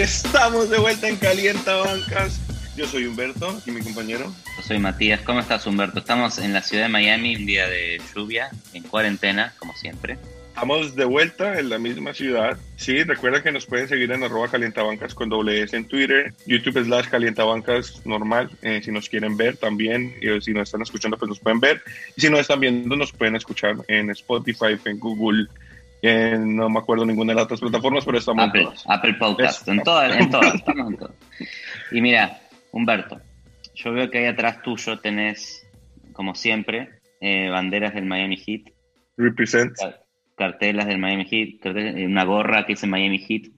estamos de vuelta en Calienta Bancas. Yo soy Humberto y mi compañero. Yo soy Matías. ¿Cómo estás, Humberto? Estamos en la ciudad de Miami, un día de lluvia, en cuarentena, como siempre. Estamos de vuelta en la misma ciudad. Sí, recuerda que nos pueden seguir en arroba calientabancas con doble S en Twitter, YouTube slash calientabancas normal, eh, si nos quieren ver también, y si nos están escuchando pues nos pueden ver, y si no están viendo nos pueden escuchar en Spotify, en Google, no me acuerdo ninguna de las otras plataformas, pero estamos Apple, en todas. Apple Podcast, en todas, en todas, estamos en todas. Y mira, Humberto, yo veo que ahí atrás tuyo tenés, como siempre, eh, banderas del Miami Heat. Represent. Cartelas del Miami Heat, una gorra que dice Miami Heat.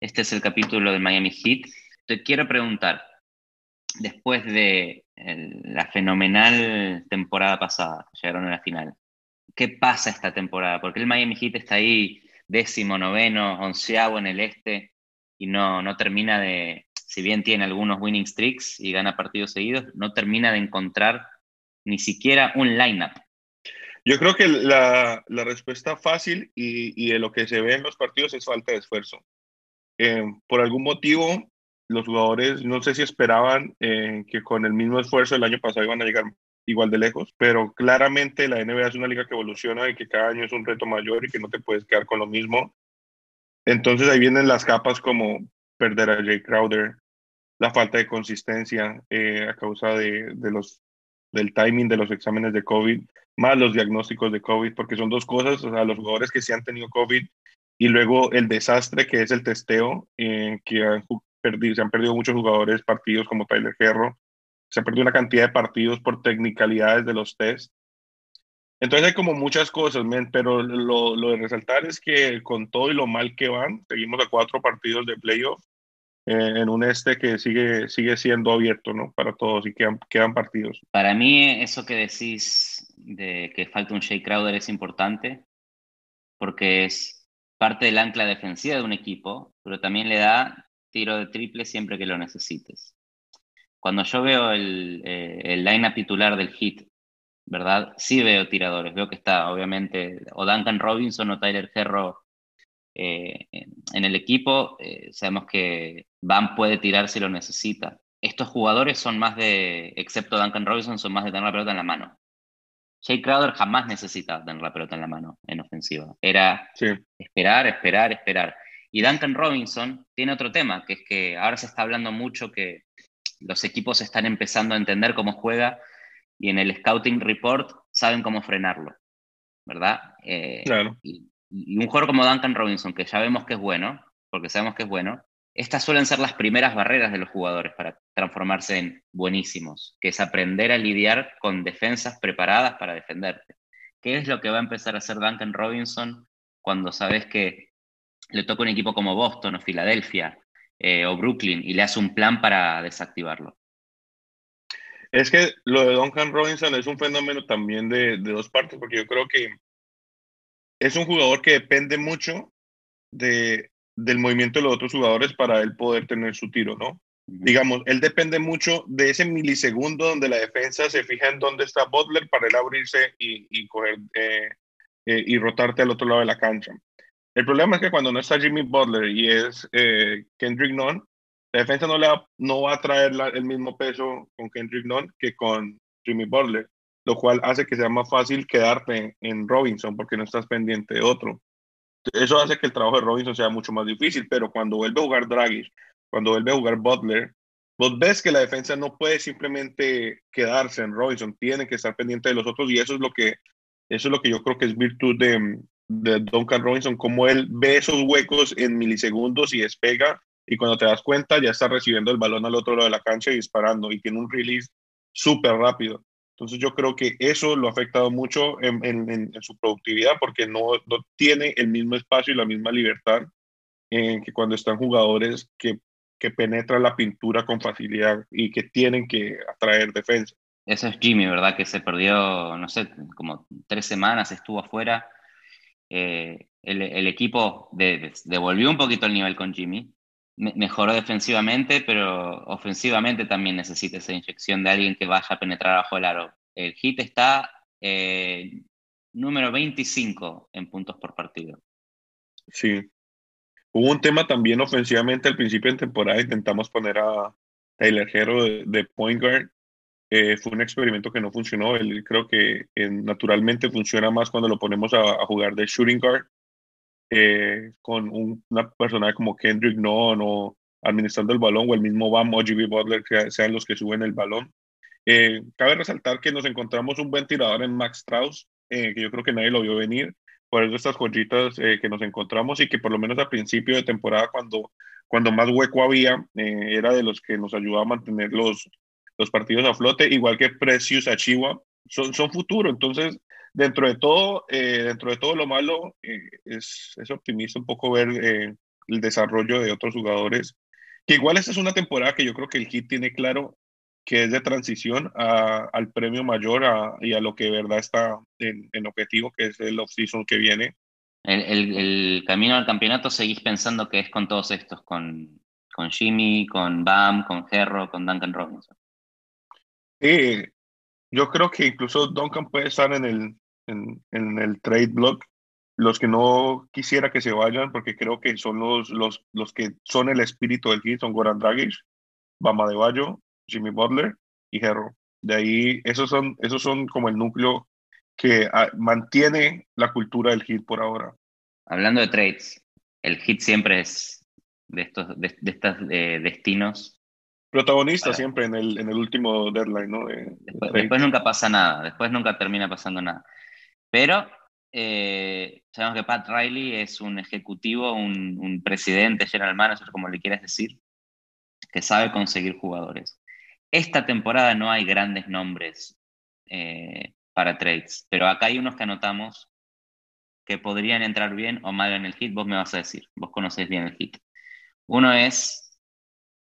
Este es el capítulo del Miami Heat. Te quiero preguntar, después de la fenomenal temporada pasada, llegaron a la final, qué pasa esta temporada, porque el Miami Heat está ahí décimo, noveno, onceavo en el este y no, no termina de, si bien tiene algunos winning streaks y gana partidos seguidos, no termina de encontrar ni siquiera un lineup. Yo creo que la, la respuesta fácil y, y, de lo que se ve en los partidos es falta de esfuerzo. Eh, por algún motivo, los jugadores no sé si esperaban eh, que con el mismo esfuerzo del año pasado iban a llegar igual de lejos, pero claramente la NBA es una liga que evoluciona y que cada año es un reto mayor y que no te puedes quedar con lo mismo. Entonces ahí vienen las capas como perder a Jay Crowder, la falta de consistencia eh, a causa de, de, los, del timing de los exámenes de COVID, más los diagnósticos de COVID, porque son dos cosas, o sea, los jugadores que sí han tenido COVID y luego el desastre que es el testeo, eh, que han perdido, se han perdido muchos jugadores partidos como Tyler Herro, se ha perdido una cantidad de partidos por tecnicalidades de los test. Entonces hay como muchas cosas, pero lo, lo, de resaltar es que con todo y lo mal que van, seguimos a cuatro partidos de playoff eh, en un este que sigue, sigue siendo abierto ¿no? para todos y quedan, quedan partidos. Para mí eso que decís de que falta un Shea Crowder es importante porque es parte del ancla defensiva de un equipo, pero también le da tiro de triple siempre que lo necesites cuando yo veo el, eh, el line titular del hit, ¿verdad? Sí veo tiradores, veo que está obviamente o Duncan Robinson o Tyler Herro eh, en el equipo. Eh, sabemos que Van puede tirar si lo necesita. Estos jugadores son más de, excepto Duncan Robinson, son más de tener la pelota en la mano. Jay Crowder jamás necesitaba tener la pelota en la mano en ofensiva. Era esperar, esperar, esperar. Y Duncan Robinson tiene otro tema, que es que ahora se está hablando mucho que los equipos están empezando a entender cómo juega y en el scouting report saben cómo frenarlo, ¿verdad? Eh, claro. Y, un jugador como Duncan Robinson, que ya vemos que es bueno, porque sabemos que es bueno, estas suelen ser las primeras barreras de los jugadores para transformarse en buenísimos, que es aprender a lidiar con defensas preparadas para defenderte. ¿Qué es lo que va a empezar a hacer Duncan Robinson cuando sabes que le toca un equipo como Boston o Filadelfia eh, o Brooklyn y le hace un plan para desactivarlo. Es que lo de Duncan Robinson es un fenómeno también de, de, dos partes, porque yo creo que es un jugador que depende mucho de, del movimiento de los otros jugadores para él poder tener su tiro, ¿no? Digamos, él depende mucho de ese milisegundo donde la defensa se fija en dónde está Butler para él abrirse y, y coger eh, eh, y rotarte al otro lado de la cancha. El problema es que cuando no está Jimmy Butler y es eh, Kendrick Nunn, la defensa no, le va, no va a traer el mismo peso con Kendrick Nunn que con Jimmy Butler, lo cual hace que sea más fácil quedarte en, Robinson porque no estás pendiente de otro. Eso hace que el trabajo de Robinson sea mucho más difícil, pero cuando vuelve a jugar Draghi, cuando vuelve a jugar Butler, vos ves que la defensa no puede simplemente quedarse en Robinson, tiene que estar pendiente de los otros y eso es lo que, eso es lo que yo creo que es virtud de, de Duncan Robinson, como él ve esos huecos en milisegundos y despega, y cuando te das cuenta ya está recibiendo el balón al otro lado de la cancha y disparando, y tiene un release súper rápido. Entonces yo creo que eso lo ha afectado mucho en, su productividad porque no, tiene el mismo espacio y la misma libertad que cuando están jugadores que, que penetran la pintura con facilidad y que tienen que atraer defensa. Eso es Jimmy, ¿verdad? Que se perdió, no sé, como tres semanas, estuvo afuera eh, el, equipo devolvió un poquito el nivel con Jimmy, mejoró defensivamente, pero ofensivamente también necesita esa inyección de alguien que vaya a penetrar bajo el aro. El hit está eh, número 25 en puntos por partido. Sí. Hubo un tema también ofensivamente al principio de temporada, intentamos poner a Tyler Hero de, point guard. Eh, fue un experimento que no funcionó. Él creo que eh, naturalmente funciona más cuando lo ponemos a, jugar de shooting guard eh, con una persona como Kendrick Nunn o administrando el balón o el mismo Bam o GB Butler que sean los que suben el balón. cabe resaltar que nos encontramos un buen tirador en Max Strauss, que yo creo que nadie lo vio venir por eso estas joyitas que nos encontramos y que por lo menos al principio de temporada, cuando, cuando más hueco había, era de los que nos ayudaba a mantener los, los partidos a flote, igual que Precious Achiwa, son, son futuro. Entonces, dentro de todo, eh, dentro de todo lo malo, es, es optimista un poco ver el desarrollo de otros jugadores. Que igual esta es una temporada que yo creo que el Heat tiene claro que es de transición a, al premio mayor y a lo que de verdad está en, en objetivo, que es el off-season que viene. El, el, el, camino al campeonato seguís pensando que es con todos estos, con, con Jimmy, con Bam, con Herro, con Duncan Robinson. Sí, yo creo que incluso Duncan puede estar en el, en, en el trade block. Los que no quisiera que se vayan, porque creo que son los, los, los que son el espíritu del hit, son Goran Dragic, Bama de Bayo, Jimmy Butler y Herro. De ahí, esos son, esos son como el núcleo que ah, mantiene la cultura del hit por ahora. Hablando de trades, el hit siempre es de estos, de, estos eh, destinos. Protagonista siempre en el, en el último deadline, ¿no? después, nunca pasa nada, después nunca termina pasando nada. Pero eh, sabemos que Pat Riley es un ejecutivo, un, un presidente, general manager, como le quieras decir, que sabe conseguir jugadores. Esta temporada no hay grandes nombres eh, para trades, pero acá hay unos que anotamos que podrían entrar bien o mal en el hit. Vos me vas a decir, vos conocés bien el hit. Uno es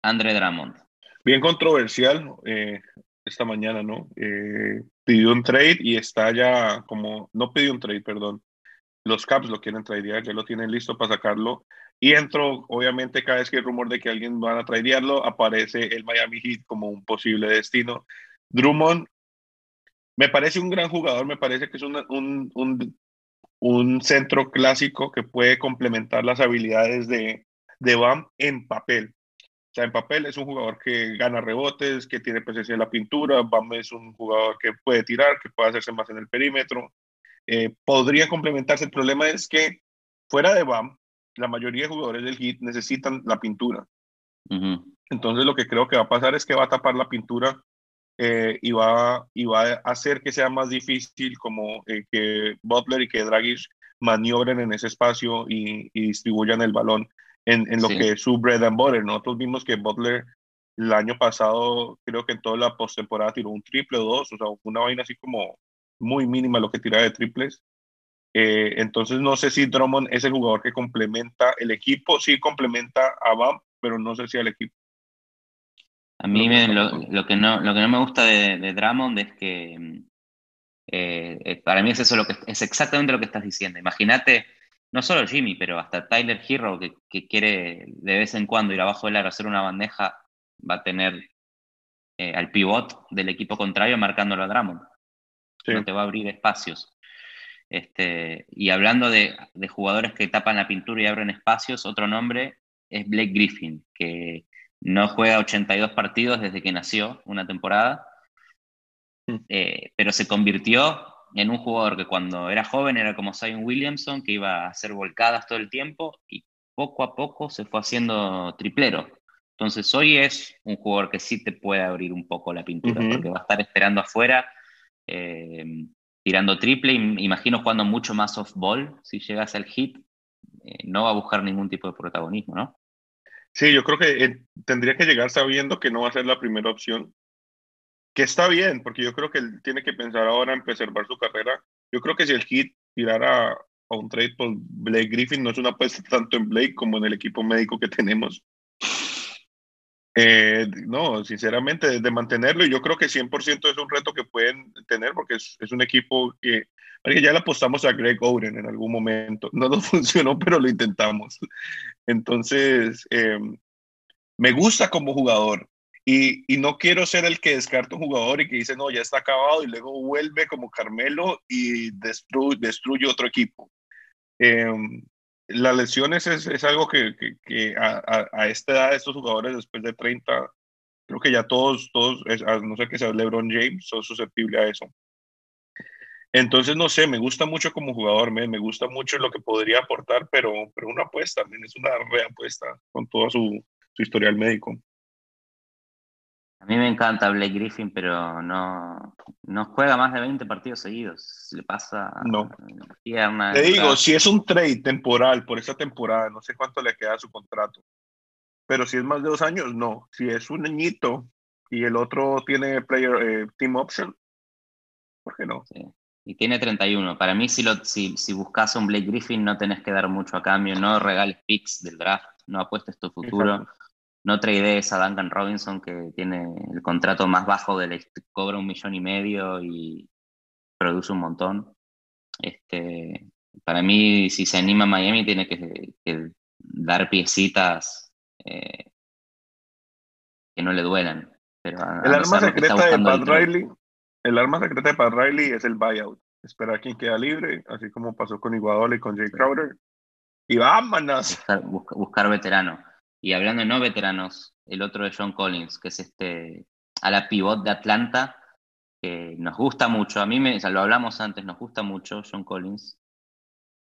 Andre Drummond. Bien controversial eh, esta mañana, ¿no? Eh, pidió un trade y está ya como, no pidió un trade, perdón. Los Caps lo quieren tradear, ya lo tienen listo para sacarlo y entro, obviamente, cada vez que hay rumor de que alguien va a tradearlo, aparece el Miami Heat como un posible destino. Drummond me parece un gran jugador, me parece que es un, un, un, centro clásico que puede complementar las habilidades de, de Bam en papel. O sea, en papel es un jugador que gana rebotes, que tiene presencia en la pintura. Bam es un jugador que puede tirar, que puede hacerse más en el perímetro. Eh, podría complementarse. El problema es que fuera de Bam, la mayoría de jugadores del Heat necesitan la pintura. Entonces lo que creo que va a pasar es que va a tapar la pintura eh, y, va, y va a hacer que sea más difícil como eh, que Butler y que Dragic maniobren en ese espacio y, distribuyan el balón en, en lo que es su bread and butter. Nosotros vimos que Butler el año pasado, creo que en toda la postemporada tiró un triple o dos, o sea, una vaina así como muy mínima lo que tira de triples. Eh, entonces no sé si Drummond es el jugador que complementa el equipo, sí complementa a Bam, pero no sé si al equipo. A mí lo, que, no, lo que no me gusta de, Drummond es que eh, eh, para mí es eso lo que es exactamente lo que estás diciendo. Imagínate, no solo Jimmy, pero hasta Tyler Hero que, que, quiere de vez en cuando ir abajo del aro hacer una bandeja, va a tener al pivot del equipo contrario marcándolo a Drummond. No te va a abrir espacios. Este, y hablando de, jugadores que tapan la pintura y abren espacios, otro nombre es Blake Griffin, que no juega 82 partidos desde que nació una temporada, mm. eh, pero se convirtió en un jugador que cuando era joven era como Zion Williamson, que iba a hacer volcadas todo el tiempo y poco a poco se fue haciendo triplero. Entonces hoy es un jugador que sí te puede abrir un poco la pintura, porque va a estar esperando afuera. Eh, tirando triple, imagino jugando mucho más off-ball, si llegas al hit, eh, no va a buscar ningún tipo de protagonismo, ¿no? Sí, yo creo que eh, tendría que llegar sabiendo que no va a ser la primera opción, que está bien, porque yo creo que él tiene que pensar ahora en preservar su carrera. Yo creo que si el hit tirara a un trade por Blake Griffin, no es una apuesta tanto en Blake como en el equipo médico que tenemos. Eh, no, sinceramente, de mantenerlo, yo creo que 100% es un reto que pueden tener porque es, es un equipo que, ya le apostamos a Greg Oden en algún momento. No nos funcionó, pero lo intentamos. Entonces, em, me gusta como jugador y, no quiero ser el que descarta un jugador y que dice, no, ya está acabado y luego vuelve como Carmelo y destruye, otro equipo. Eh, las lesiones es, algo que, que, a, a, esta edad, estos jugadores después de 30, creo que ya todos, todos, no sé que sea LeBron James, son susceptibles a eso. Entonces, no sé, me gusta mucho como jugador, me, me gusta mucho lo que podría aportar, pero, pero una apuesta, es una reapuesta con todo su, su historial médico. A mí me encanta Blake Griffin, pero no, no juega más de 20 partidos seguidos. Le pasa. No. Te digo, si es un trade temporal por esa temporada, no sé cuánto le queda a su contrato. Pero si es más de dos años, no. Si es un añito y el otro tiene player eh, team option, ¿por qué no? Sí. Y tiene 31. Para mí, si, lo, si, si buscas un Blake Griffin, no tenés que dar mucho a cambio. No regales picks del draft. No apuestes tu futuro no tradees a Duncan Robinson, que tiene el contrato más bajo del cobra un millón y medio y produce un montón. Este, para mí, si se anima Miami, tiene que, dar piecitas eh, que no le duelan. Pero el arma secreta de Pat Riley, el arma secreta de Pat Riley es el buyout. Esperar a quien queda libre, así como pasó con Iguadola y con Jay Crowder. Y vámonos. Buscar, buscar veterano. Y hablando de no veteranos, el otro es John Collins, que es este a la pivot de Atlanta, que nos gusta mucho. A mí, me, lo hablamos antes, nos gusta mucho John Collins,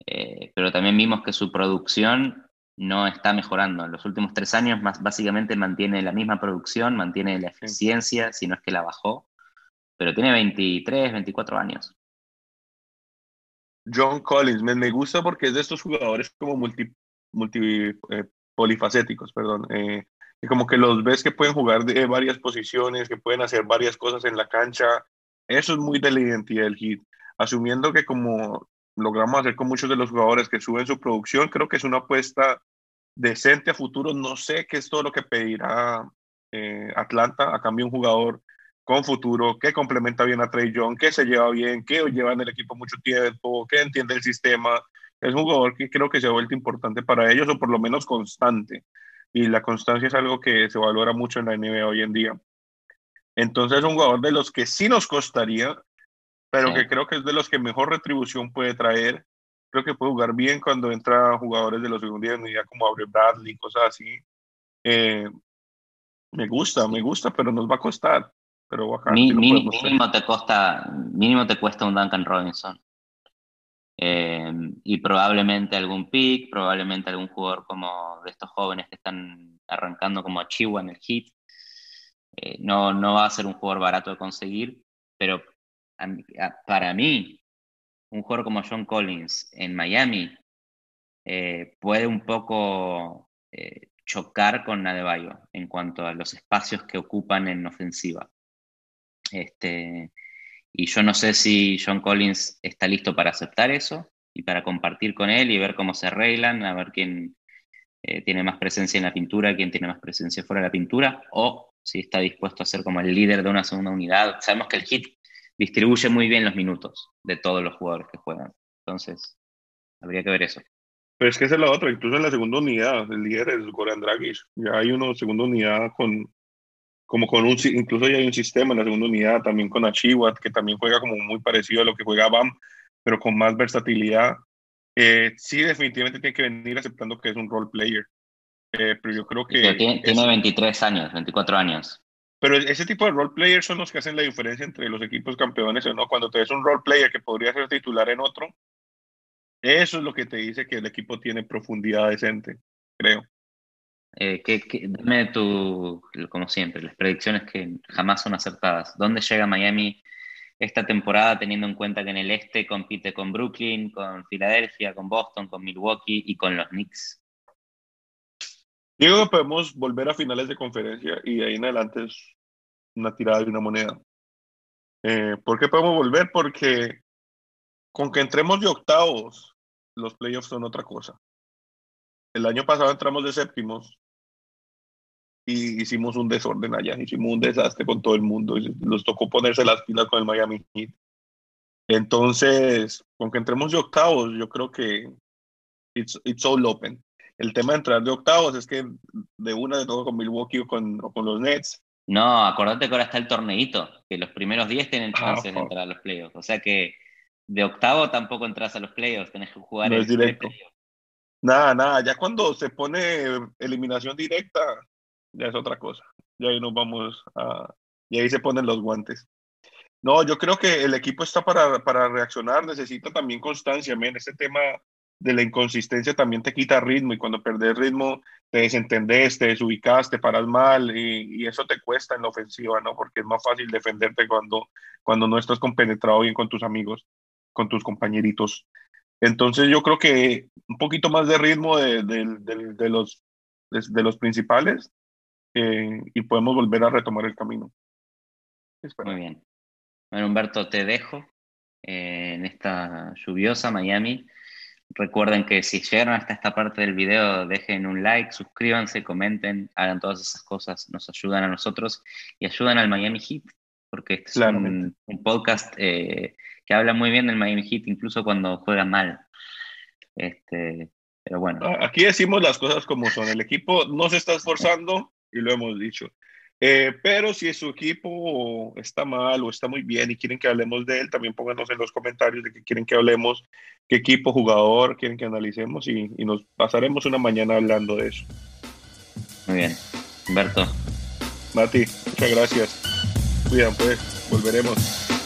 eh, pero también vimos que su producción no está mejorando. En los últimos tres años, más, básicamente mantiene la misma producción, mantiene la eficiencia, si no es que la bajó, pero tiene 23, 24 años. John Collins, me, me gusta porque es de estos jugadores como multi, multi eh, polifacéticos, perdón. Eh, como que los ves que pueden jugar de varias posiciones, que pueden hacer varias cosas en la cancha. Eso es muy de la identidad del hit. Asumiendo que como logramos hacer con muchos de los jugadores que suben su producción, creo que es una apuesta decente a futuro. No sé qué es todo lo que pedirá eh, Atlanta a cambio de un jugador con futuro, que complementa bien a Trey Young, que se lleva bien, que lleva en el equipo mucho tiempo, que entiende el sistema, es un jugador que creo que se ha vuelto importante para ellos o por lo menos constante. Y la constancia es algo que se valora mucho en la NBA hoy en día. Entonces es un jugador de los que sí nos costaría, pero que creo que es de los que mejor retribución puede traer. Creo que puede jugar bien cuando entra jugadores de los segundos unidad como Abre Bradley, cosas así. Eh, me gusta, me gusta, pero nos va a costar. Pero mínimo, te costa, mínimo te cuesta un Duncan Robinson. Eh, y probablemente algún pick, probablemente algún jugador como de estos jóvenes que están arrancando como a Chihuahua en el hit. Eh, no, no va a ser un jugador barato de conseguir, pero para mí, un jugador como John Collins en Miami eh, puede un poco chocar con Adebayo en cuanto a los espacios que ocupan en ofensiva. Este, y yo no sé si John Collins está listo para aceptar eso y para compartir con él y ver cómo se arreglan, a ver quién eh, tiene más presencia en la pintura, quién tiene más presencia fuera de la pintura, o si está dispuesto a ser como el líder de una segunda unidad. Sabemos que el Hit distribuye muy bien los minutos de todos los jugadores que juegan. Entonces, habría que ver eso. Pero es que esa es la otra, incluso en la segunda unidad, el líder es Goran Dragic. Ya hay uno segunda unidad con como con un, incluso ya hay un sistema en la segunda unidad también con Achiwat, que también juega como muy parecido a lo que juega BAM, pero con más versatilidad. Eh, sí, definitivamente tiene que venir aceptando que es un role player. Eh, pero yo creo que... tiene, tiene 23 años, 24 años. Pero ese tipo de role players son los que hacen la diferencia entre los equipos campeones o no. Cuando te ves un role player que podría ser titular en otro, eso es lo que te dice que el equipo tiene profundidad decente, creo. Eh, que, dime tu, como siempre, las predicciones que jamás son acertadas. ¿Dónde llega Miami esta temporada teniendo en cuenta que en el este compite con Brooklyn, con Filadelfia, con Boston, con Milwaukee y con los Knicks? Digo que podemos volver a finales de conferencia y de ahí en adelante es una tirada de una moneda. Eh, ¿Por qué podemos volver? Porque con que entremos de octavos, los playoffs son otra cosa. El año pasado entramos de séptimos y hicimos un desorden allá, hicimos un desastre con todo el mundo, y nos tocó ponerse las pilas con el Miami Heat. Entonces, con que entremos de octavos, yo creo que it's, it's all open. El tema de entrar de octavos es que de una de todo con Milwaukee o con, con los Nets. No, acordate que ahora está el torneito, que los primeros 10 tienen ah, chances de entrar a los playoffs. O sea que de octavo tampoco entras a los playoffs, tenés que jugar no es directo. Nada, nada, ya cuando se pone eliminación directa, ya es otra cosa. Ya ahí nos vamos a... Y ahí se ponen los guantes. No, yo creo que el equipo está para, para reaccionar, necesita también constancia, men. Este tema de la inconsistencia también te quita ritmo y cuando perdés ritmo te desentendés, te desubicas, te paras mal y, eso te cuesta en la ofensiva, ¿no? Porque es más fácil defenderte cuando, cuando no estás compenetrado bien con tus amigos, con tus compañeritos. Entonces yo creo que un poquito más de ritmo de, de, los, de, los principales eh, y podemos volver a retomar el camino. Muy bien. Bueno, Humberto, te dejo eh, en esta lluviosa Miami. Recuerden que si llegaron hasta esta parte del video, dejen un like, suscríbanse, comenten, hagan todas esas cosas, nos ayudan a nosotros y ayudan al Miami Heat, porque este es un, podcast eh, que habla muy bien del Miami Heat, incluso cuando juega mal. Este, pero bueno. Aquí decimos las cosas como son. El equipo no se está esforzando y lo hemos dicho. Eh, pero si su equipo está mal o está muy bien y quieren que hablemos de él, también pónganos en los comentarios de que quieren que hablemos, qué equipo, jugador quieren que analicemos y, y nos pasaremos una mañana hablando de eso. Muy bien. Humberto. Mati, muchas gracias. Cuidan pues, volveremos.